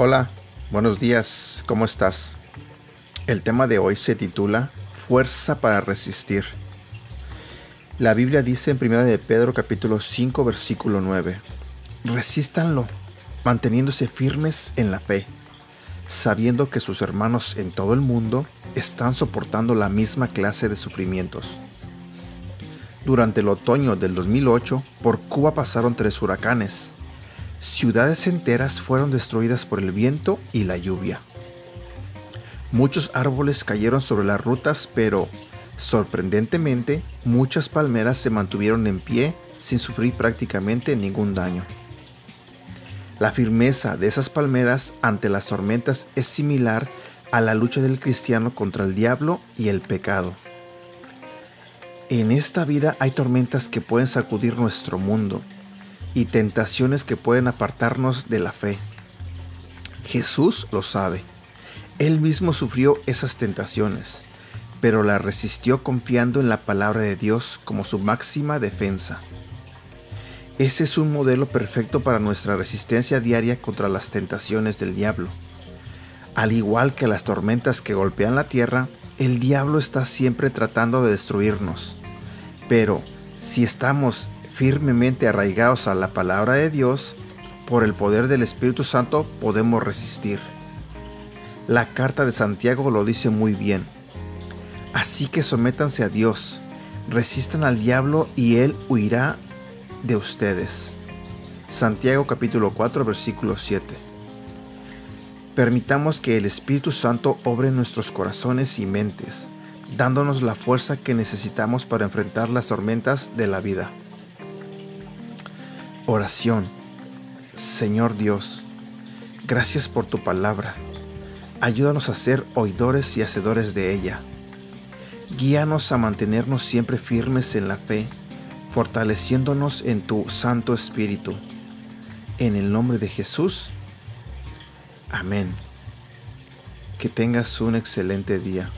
Hola, buenos días, ¿cómo estás? El tema de hoy se titula Fuerza para resistir. La Biblia dice en 1 de Pedro capítulo 5 versículo 9, Resístanlo, manteniéndose firmes en la fe, sabiendo que sus hermanos en todo el mundo están soportando la misma clase de sufrimientos. Durante el otoño del 2008, por Cuba pasaron tres huracanes, ciudades enteras fueron destruidas por el viento y la lluvia. Muchos árboles cayeron sobre las rutas, pero sorprendentemente muchas palmeras se mantuvieron en pie sin sufrir prácticamente ningún daño. La firmeza de esas palmeras ante las tormentas es similar a la lucha del cristiano contra el diablo y el pecado. En esta vida hay tormentas que pueden sacudir nuestro mundo, y tentaciones que pueden apartarnos de la fe. Jesús lo sabe. Él mismo sufrió esas tentaciones, pero la resistió confiando en la palabra de Dios como su máxima defensa. Ese es un modelo perfecto para nuestra resistencia diaria contra las tentaciones del diablo. Al igual que las tormentas que golpean la tierra, el diablo está siempre tratando de destruirnos. Pero si estamos firmemente arraigados a la palabra de Dios, por el poder del Espíritu Santo podemos resistir. La carta de Santiago lo dice muy bien. Así que sométanse a Dios, resistan al diablo y él huirá de ustedes. Santiago capítulo 4 versículo 7. Permitamos que el Espíritu Santo obre nuestros corazones y mentes, dándonos la fuerza que necesitamos para enfrentar las tormentas de la vida. Oración. Señor Dios, gracias por tu palabra. Ayúdanos a ser oidores y hacedores de ella. Guíanos a mantenernos siempre firmes en la fe, fortaleciéndonos en tu Santo Espíritu. En el nombre de Jesús. Amén. Que tengas un excelente día.